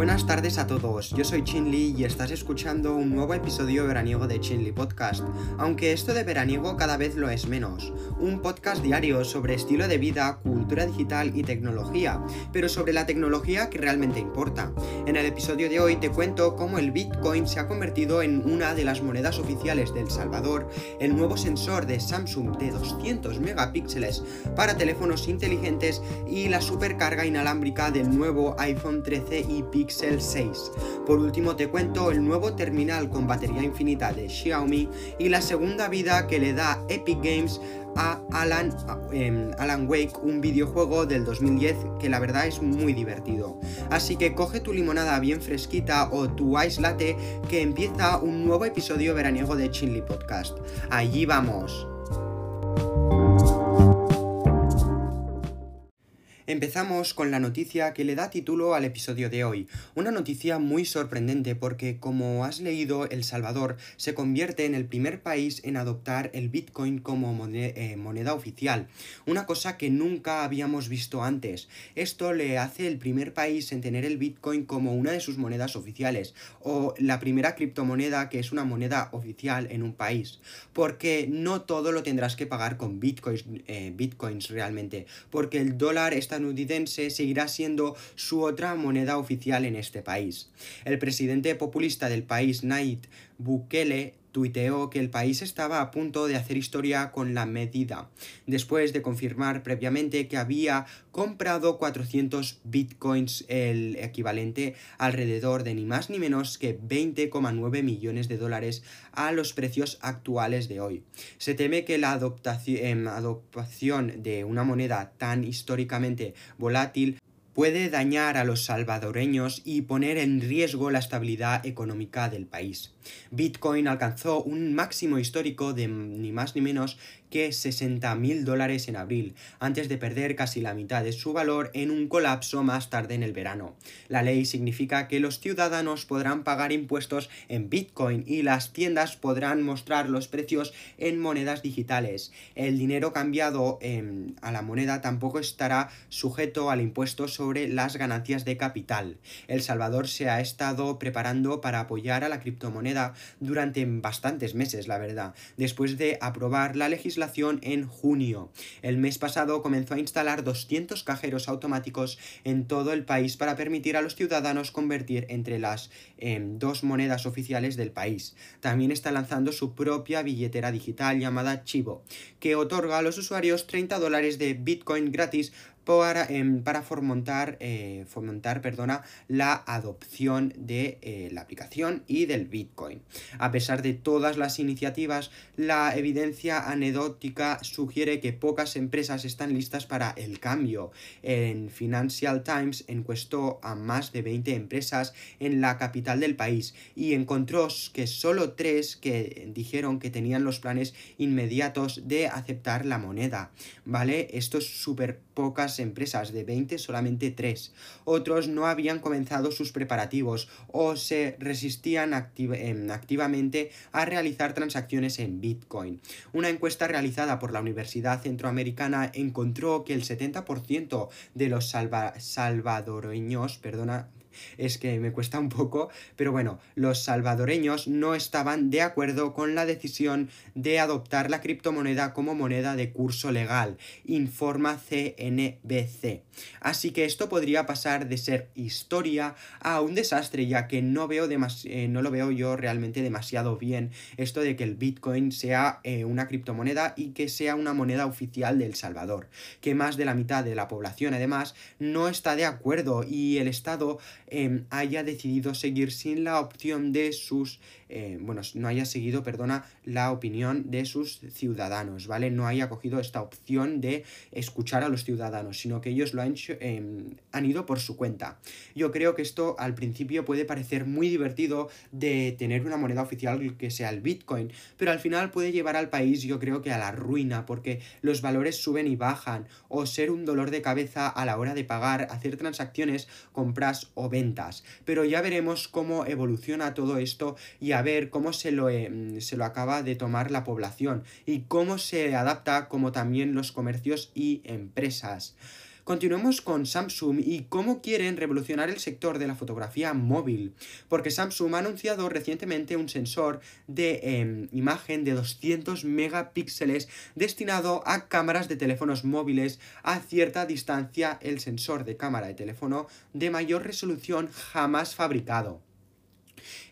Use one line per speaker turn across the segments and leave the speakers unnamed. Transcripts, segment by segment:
Buenas tardes a todos, yo soy Chinli y estás escuchando un nuevo episodio veraniego de Chinli Podcast, aunque esto de veraniego cada vez lo es menos, un podcast diario sobre estilo de vida, cultura digital y tecnología, pero sobre la tecnología que realmente importa. En el episodio de hoy te cuento cómo el Bitcoin se ha convertido en una de las monedas oficiales de El Salvador, el nuevo sensor de Samsung de 200 megapíxeles para teléfonos inteligentes y la supercarga inalámbrica del nuevo iPhone 13 y Pixel 6. Por último te cuento el nuevo terminal con batería infinita de Xiaomi y la segunda vida que le da Epic Games a Alan, em, Wake, un videojuego del 2010 que la verdad es muy divertido. Así que coge tu limonada bien fresquita o tu ice latte que empieza un nuevo episodio veraniego de Chinly Podcast. Allí vamos. Empezamos con la noticia que le da título al episodio de hoy. Una noticia muy sorprendente porque, como has leído, El Salvador se convierte en el primer país en adoptar el Bitcoin como eh, moneda, oficial. Una cosa que nunca habíamos visto antes. Esto le hace el primer país en tener el Bitcoin como una de sus monedas oficiales o la primera criptomoneda que es una moneda oficial en un país. Porque no todo lo tendrás que pagar con eh, bitcoins realmente. Porque el dólar está estadounidense seguirá siendo su otra moneda oficial en este país. El presidente populista del país, Nayib Bukele, tuiteó que el país estaba a punto de hacer historia con la medida, después de confirmar previamente que había comprado 400 bitcoins, el equivalente alrededor de ni más ni menos que 20,9 millones de dólares a los precios actuales de hoy. Se teme que la em, adoptación de una moneda tan históricamente volátil puede dañar a los salvadoreños y poner en riesgo la estabilidad económica del país. Bitcoin alcanzó un máximo histórico de ni más ni menos que 60 mil dólares en abril, antes de perder casi la mitad de su valor en un colapso más tarde en el verano. La ley significa que los ciudadanos podrán pagar impuestos en Bitcoin y las tiendas podrán mostrar los precios en monedas digitales. El dinero cambiado a la moneda tampoco estará sujeto al impuesto sobre las ganancias de capital. El Salvador se ha estado preparando para apoyar a la criptomoneda durante bastantes meses, la verdad, después de aprobar la legislación en junio. El mes pasado comenzó a instalar 200 cajeros automáticos en todo el país para permitir a los ciudadanos convertir entre las em, dos monedas oficiales del país. También está lanzando su propia billetera digital llamada Chivo, que otorga a los usuarios 30 dólares de Bitcoin gratis para, em, para fomentar, eh, fomentar perdona, la adopción de eh, la aplicación y del Bitcoin. A pesar de todas las iniciativas, la evidencia anecdótica sugiere que pocas empresas están listas para el cambio. En Financial Times encuestó a más de 20 empresas en la capital del país y encontró que solo tres que dijeron que tenían los planes inmediatos de aceptar la moneda. ¿Vale? Esto es súper pocas empresas, de 20 solamente 3. Otros no habían comenzado sus preparativos o se resistían em, activamente a realizar transacciones en Bitcoin. Una encuesta realizada por la Universidad Centroamericana encontró que el 70% de los salvadoreños, perdona, es que me cuesta un poco, pero bueno, los salvadoreños no estaban de acuerdo con la decisión de adoptar la criptomoneda como moneda de curso legal, informa CNBC. Así que esto podría pasar de ser historia a un desastre, ya que no veo eh, no lo veo yo realmente demasiado bien esto de que el Bitcoin sea eh, una criptomoneda y que sea una moneda oficial de El Salvador, que más de la mitad de la población además no está de acuerdo y el Estado Em, haya decidido seguir sin la opción de sus eh, bueno, no haya seguido, perdona, la opinión de sus ciudadanos, ¿vale? No haya cogido esta opción de escuchar a los ciudadanos, sino que ellos lo han, em, han ido por su cuenta. Yo creo que esto al principio puede parecer muy divertido de tener una moneda oficial que sea el Bitcoin, pero al final puede llevar al país yo creo que a la ruina, porque los valores suben y bajan, o ser un dolor de cabeza a la hora de pagar, hacer transacciones, compras o ventas. Pero ya veremos cómo evoluciona todo esto y a ver cómo se lo, eh, se lo acaba de tomar la población y cómo se adapta como también los comercios y empresas. Continuemos con Samsung y cómo quieren revolucionar el sector de la fotografía móvil, porque Samsung ha anunciado recientemente un sensor de em, imagen de 200 megapíxeles destinado a cámaras de teléfonos móviles a cierta distancia, el sensor de cámara de teléfono de mayor resolución jamás fabricado.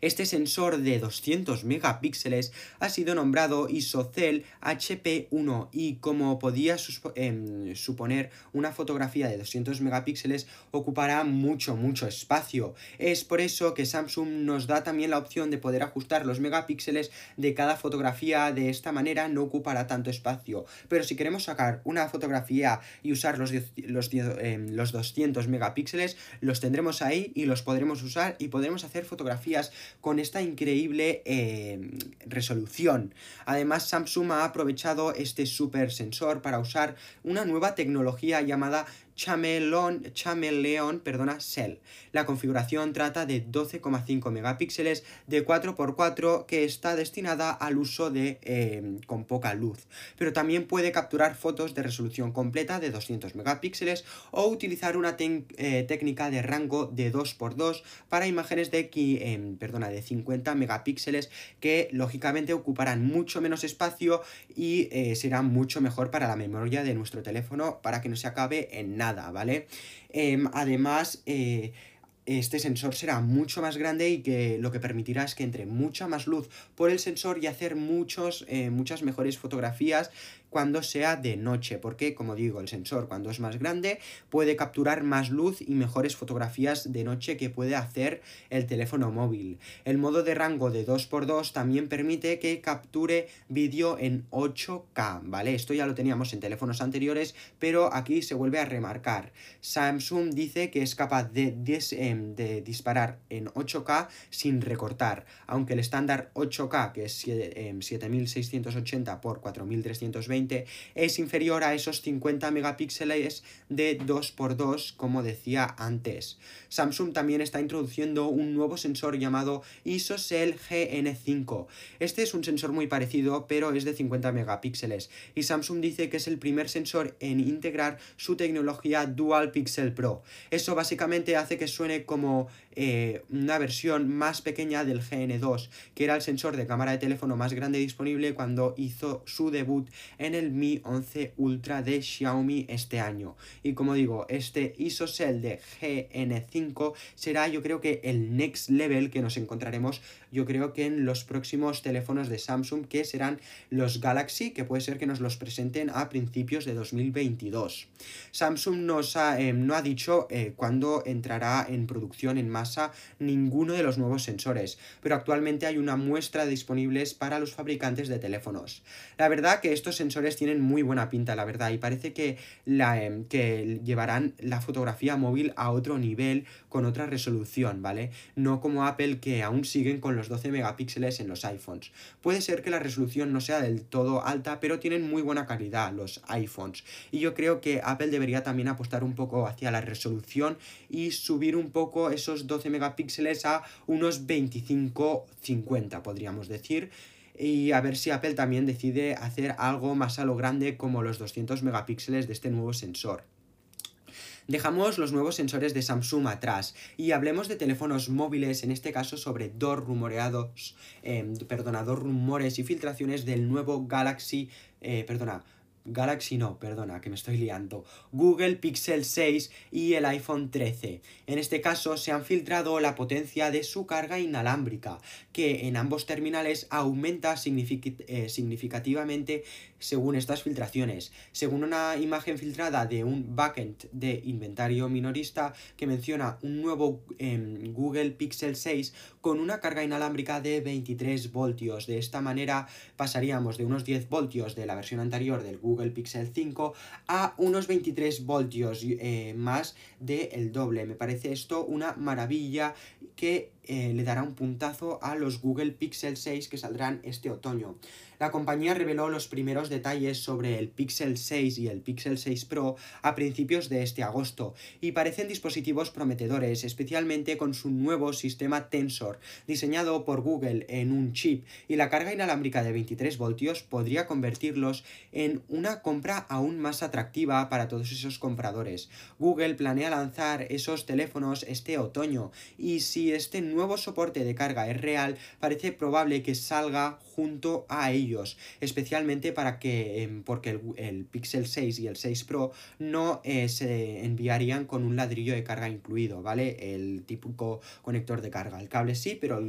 Este sensor de 200 megapíxeles ha sido nombrado ISOCELL HP1 y como podía em, suponer una fotografía de 200 megapíxeles ocupará mucho mucho espacio. Es por eso que Samsung nos da también la opción de poder ajustar los megapíxeles de cada fotografía de esta manera no ocupará tanto espacio. Pero si queremos sacar una fotografía y usar los, los, em, los 200 megapíxeles los tendremos ahí y los podremos usar y podremos hacer fotografías con esta increíble eh, resolución. Además, Samsung ha aprovechado este super sensor para usar una nueva tecnología llamada Chameleon, Chameleon perdona, Cell. La configuración trata de 12,5 megapíxeles de 4x4 que está destinada al uso de em, con poca luz, pero también puede capturar fotos de resolución completa de 200 megapíxeles o utilizar una eh, técnica de rango de 2x2 para imágenes de, em, de 50 megapíxeles que lógicamente ocuparán mucho menos espacio y eh, será mucho mejor para la memoria de nuestro teléfono para que no se acabe en nada ¿vale? Em, además, eh, este sensor será mucho más grande y que lo que permitirá es que entre mucha más luz por el sensor y hacer muchos, eh, muchas mejores fotografías cuando sea de noche, porque como digo, el sensor cuando es más grande puede capturar más luz y mejores fotografías de noche que puede hacer el teléfono móvil. El modo de rango de 2x2 también permite que capture vídeo en 8K, ¿vale? Esto ya lo teníamos en teléfonos anteriores, pero aquí se vuelve a remarcar. Samsung dice que es capaz de, em, de disparar en 8K sin recortar, aunque el estándar 8K, que es 7680 x 4320, es inferior a esos 50 megapíxeles de 2x2 como decía antes. Samsung también está introduciendo un nuevo sensor llamado ISOCELL GN5. Este es un sensor muy parecido pero es de 50 megapíxeles y Samsung dice que es el primer sensor en integrar su tecnología Dual Pixel Pro. Eso básicamente hace que suene como eh, una versión más pequeña del GN2 que era el sensor de cámara de teléfono más grande disponible cuando hizo su debut en el Mi 11 Ultra de Xiaomi este año. Y como digo, este ISOCELL de GN5 será yo creo que el next level que nos encontraremos yo creo que en los próximos teléfonos de Samsung que serán los Galaxy que puede ser que nos los presenten a principios de 2022. Samsung ha, eh, no ha dicho eh, cuándo entrará en producción en masa ninguno de los nuevos sensores, pero actualmente hay una muestra disponibles para los fabricantes de teléfonos. La verdad que estos sensores tienen muy buena pinta, la verdad, y parece que, la, em, que llevarán la fotografía móvil a otro nivel con otra resolución, ¿vale? No como Apple que aún siguen con los 12 megapíxeles en los iPhones. Puede ser que la resolución no sea del todo alta, pero tienen muy buena calidad los iPhones. Y yo creo que Apple debería también apostar un poco hacia la resolución y subir un poco esos 12 megapíxeles a unos 25-50, podríamos decir y a ver si Apple también decide hacer algo más a lo grande como los 200 megapíxeles de este nuevo sensor. Dejamos los nuevos sensores de Samsung atrás y hablemos de teléfonos móviles, en este caso sobre dos rumoreados, eh, perdona, dos rumores y filtraciones del nuevo Galaxy, eh, perdona, Galaxy no, perdona, que me estoy liando. Google Pixel 6 y el iPhone 13. En este caso se han filtrado la potencia de su carga inalámbrica, que en ambos terminales aumenta eh, significativamente según estas filtraciones. Según una imagen filtrada de un backend de inventario minorista que menciona un nuevo em, Google Pixel 6 con una carga inalámbrica de 23 voltios. De esta manera pasaríamos de unos 10 voltios de la versión anterior del Google Pixel 5 a unos 23 voltios eh, más del doble. Me parece esto una maravilla que eh, le dará un puntazo a los Google Pixel 6 que saldrán este otoño. La compañía reveló los primeros detalles sobre el Pixel 6 y el Pixel 6 Pro a principios de este agosto y parecen dispositivos prometedores, especialmente con su nuevo sistema Tensor, diseñado por Google en un chip y la carga inalámbrica de 23 voltios podría convertirlos en una compra aún más atractiva para todos esos compradores. Google planea lanzar esos teléfonos este otoño y si este nuevo soporte de carga es real, parece probable que salga junto a ellos, especialmente para que, em, porque el, Pixel 6 y el 6 Pro no eh, se enviarían con un ladrillo de carga incluido, ¿vale? El típico conector de carga. El cable sí, pero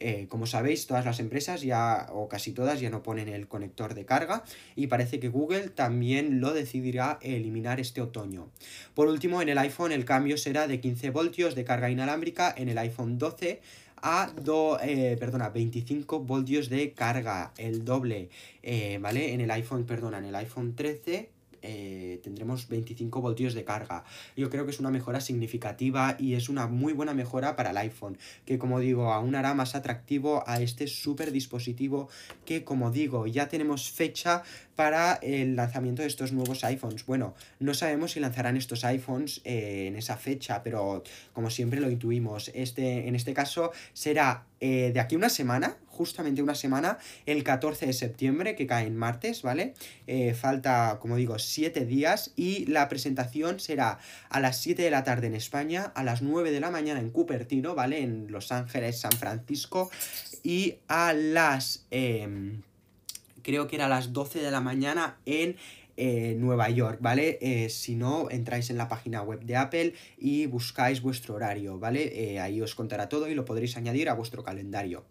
eh, como sabéis, todas las empresas ya, o casi todas, ya no ponen el conector de carga y parece que Google también lo decidirá eliminar este otoño. Por último, en el iPhone el cambio será de 15 voltios de carga inalámbrica en el iPhone 12 a do, eh, perdona, 25 voltios de carga, el doble, eh, ¿vale? En el iPhone, perdona, en el iPhone 13 eh, tendremos 25 voltios de carga. Yo creo que es una mejora significativa y es una muy buena mejora para el iPhone, que como digo, aún hará más atractivo a este super dispositivo que como digo, ya tenemos fecha para el lanzamiento de estos nuevos iPhones. Bueno, no sabemos si lanzarán estos iPhones eh, en esa fecha, pero como siempre lo intuimos, este, en este caso será eh, de aquí una semana, justamente una semana, el 14 de septiembre, que cae en martes, ¿vale? Eh, falta, como digo, 7 días y la presentación será a las 7 de la tarde en España, a las 9 de la mañana en Cupertino, ¿vale? En Los Ángeles, San Francisco y a las... Em, creo que era a las 12 de la mañana en eh, Nueva York, ¿vale? Eh, si no, entráis en la página web de Apple y buscáis vuestro horario, ¿vale? Eh, ahí os contará todo y lo podréis añadir a vuestro calendario.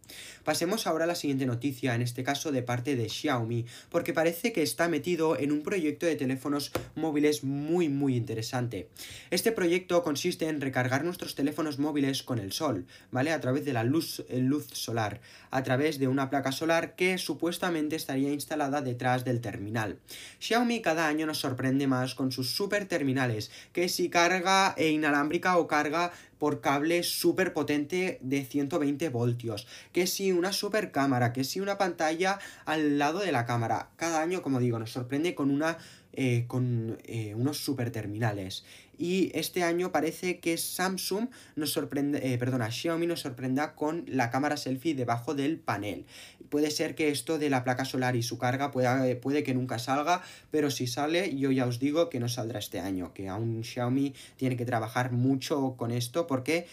Pasemos ahora a la siguiente noticia, en este caso de parte de Xiaomi, porque parece que está metido en un proyecto de teléfonos móviles muy muy interesante. Este proyecto consiste en recargar nuestros teléfonos móviles con el sol, ¿vale? A través de la luz, luz solar, a través de una placa solar que supuestamente estaría instalada detrás del terminal. Xiaomi cada año nos sorprende más con sus super terminales, que si carga inalámbrica o carga por cable súper potente de 120 voltios, que si una super cámara, que si una pantalla al lado de la cámara. Cada año, como digo, nos sorprende con una eh, con eh, unos super terminales. Y este año parece que Samsung nos sorprende, eh, perdona, Xiaomi nos sorprenda con la cámara selfie debajo del panel. Puede ser que esto de la placa solar y su carga pueda, puede que nunca salga, pero si sale, yo ya os digo que no saldrá este año, que aún Xiaomi tiene que trabajar mucho con esto porque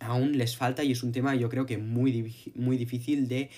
aún les falta y es un tema yo creo que muy, muy difícil de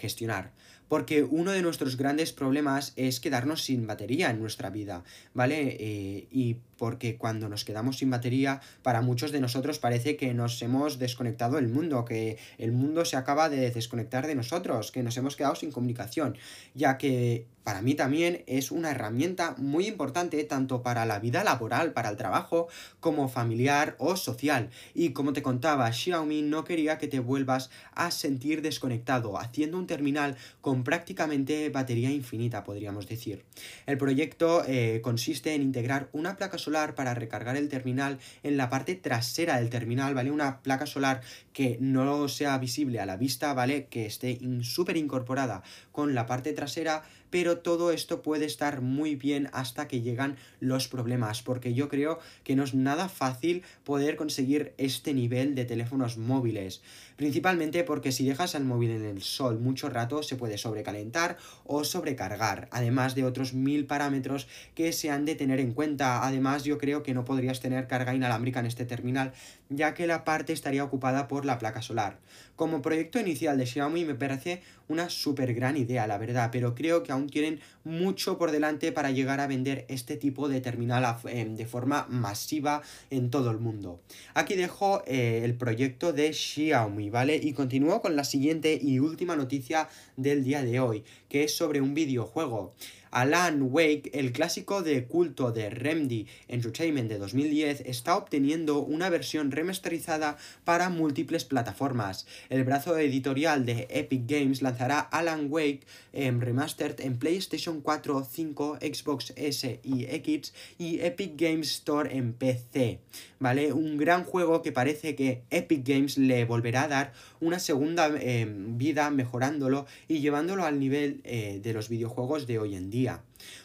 gestionar porque uno de nuestros grandes problemas es quedarnos sin batería en nuestra vida, ¿vale? Eh, y porque cuando nos quedamos sin batería, para muchos de nosotros parece que nos hemos desconectado del mundo, que el mundo se acaba de desconectar de nosotros, que nos hemos quedado sin comunicación, ya que para mí también es una herramienta muy importante tanto para la vida laboral, para el trabajo, como familiar o social. Y como te contaba, Xiaomi no quería que te vuelvas a sentir desconectado, haciendo un terminal con prácticamente batería infinita, podríamos decir. El proyecto eh, consiste en integrar una placa solar para recargar el terminal en la parte trasera del terminal, ¿vale? Una placa solar que no sea visible a la vista, ¿vale? Que esté súper incorporada con la parte trasera pero todo esto puede estar muy bien hasta que llegan los problemas, porque yo creo que no es nada fácil poder conseguir este nivel de teléfonos móviles. Principalmente porque si dejas el móvil en el sol mucho rato se puede sobrecalentar o sobrecargar, además de otros mil parámetros que se han de tener en cuenta. Además yo creo que no podrías tener carga inalámbrica en este terminal, ya que la parte estaría ocupada por la placa solar. Como proyecto inicial de Xiaomi me parece una súper gran idea, la verdad, pero creo que aún tienen mucho por delante para llegar a vender este tipo de terminal em, de forma masiva en todo el mundo. Aquí dejo eh, el proyecto de Xiaomi, ¿vale? Y continúo con la siguiente y última noticia del día de hoy, que es sobre un videojuego. Alan Wake, el clásico de culto de Remedy Entertainment de 2010, está obteniendo una versión remasterizada para múltiples plataformas. El brazo editorial de Epic Games lanzará Alan Wake en Remastered en PlayStation 4, 5, Xbox S y X y Epic Games Store en PC. ¿Vale? Un gran juego que parece que Epic Games le volverá a dar una segunda eh, vida mejorándolo y llevándolo al nivel eh, de los videojuegos de hoy en día.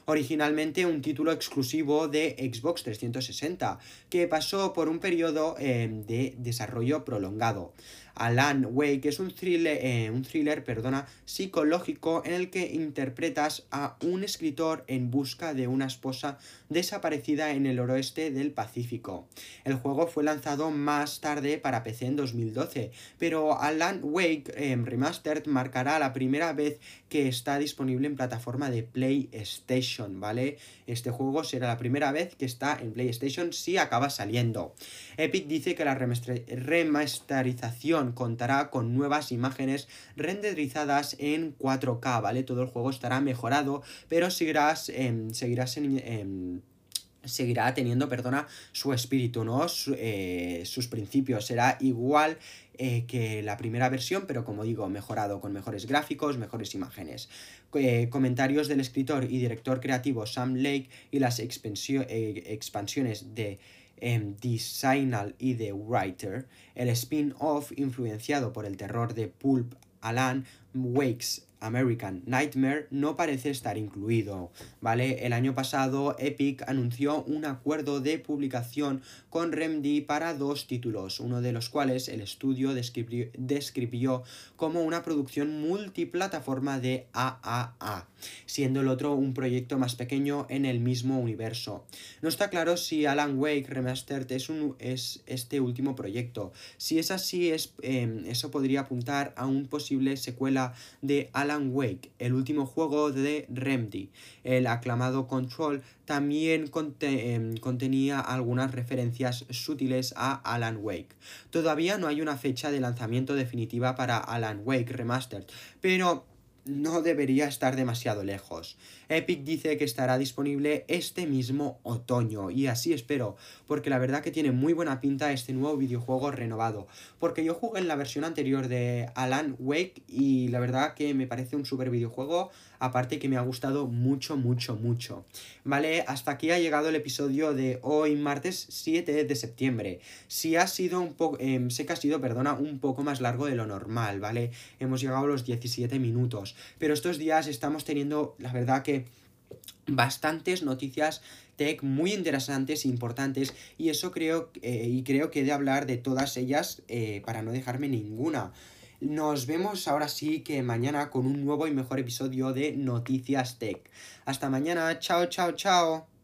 Originalmente un título exclusivo de Xbox 360, que pasó por un periodo eh, de desarrollo prolongado. Alan Wake es un thriller, eh, un thriller perdona, psicológico en el que interpretas a un escritor en busca de una esposa desaparecida en el oeste del Pacífico. El juego fue lanzado más tarde para PC en 2012, pero Alan Wake eh, Remastered marcará la primera vez que está disponible en plataforma de PlayStation, ¿vale? Este juego será la primera vez que está en PlayStation si acaba saliendo. Epic dice que la remasterización contará con nuevas imágenes renderizadas en 4K, ¿vale? Todo el juego estará mejorado, pero seguirás en, seguirá teniendo, perdona, su espíritu, ¿no? Eh, sus principios. Será igual eh, que la primera versión, pero como digo, mejorado con mejores gráficos, mejores imágenes. Eh, comentarios del escritor y director creativo Sam Lake y las expansiones de The Signal y The Writer, el spin-off influenciado por el terror de Pulp Alan Wakes American Nightmare no parece estar incluido, ¿vale? El año pasado Epic anunció un acuerdo de publicación con Remedy para dos títulos, uno de los cuales el estudio describió, como una producción multiplataforma de AAA, siendo el otro un proyecto más pequeño en el mismo universo. No está claro si Alan Wake Remastered es, un, es este último proyecto. Si es así, es, em, eso podría apuntar a un posible secuela de Alan Wake, el último juego de Remedy. El aclamado Control también em, contenía algunas referencias sutiles a Alan Wake. Todavía no hay una fecha de lanzamiento definitiva para Alan Wake Remastered, pero no debería estar demasiado lejos. Epic dice que estará disponible este mismo otoño y así espero, porque la verdad que tiene muy buena pinta este nuevo videojuego renovado, porque yo jugué en la versión anterior de Alan Wake y la verdad que me parece un super videojuego, aparte que me ha gustado mucho, mucho, mucho. Vale, hasta aquí ha llegado el episodio de hoy, martes 7 de septiembre. Si ha sido un poco, em, sé que ha sido, perdona, un poco más largo de lo normal, ¿vale? Hemos llegado a los 17 minutos, pero estos días estamos teniendo, la verdad que bastantes noticias tech muy interesantes e importantes y eso creo eh, y creo que he de hablar de todas ellas eh, para no dejarme ninguna. Nos vemos ahora sí que mañana con un nuevo y mejor episodio de Noticias Tech. Hasta mañana, chao, chao, chao.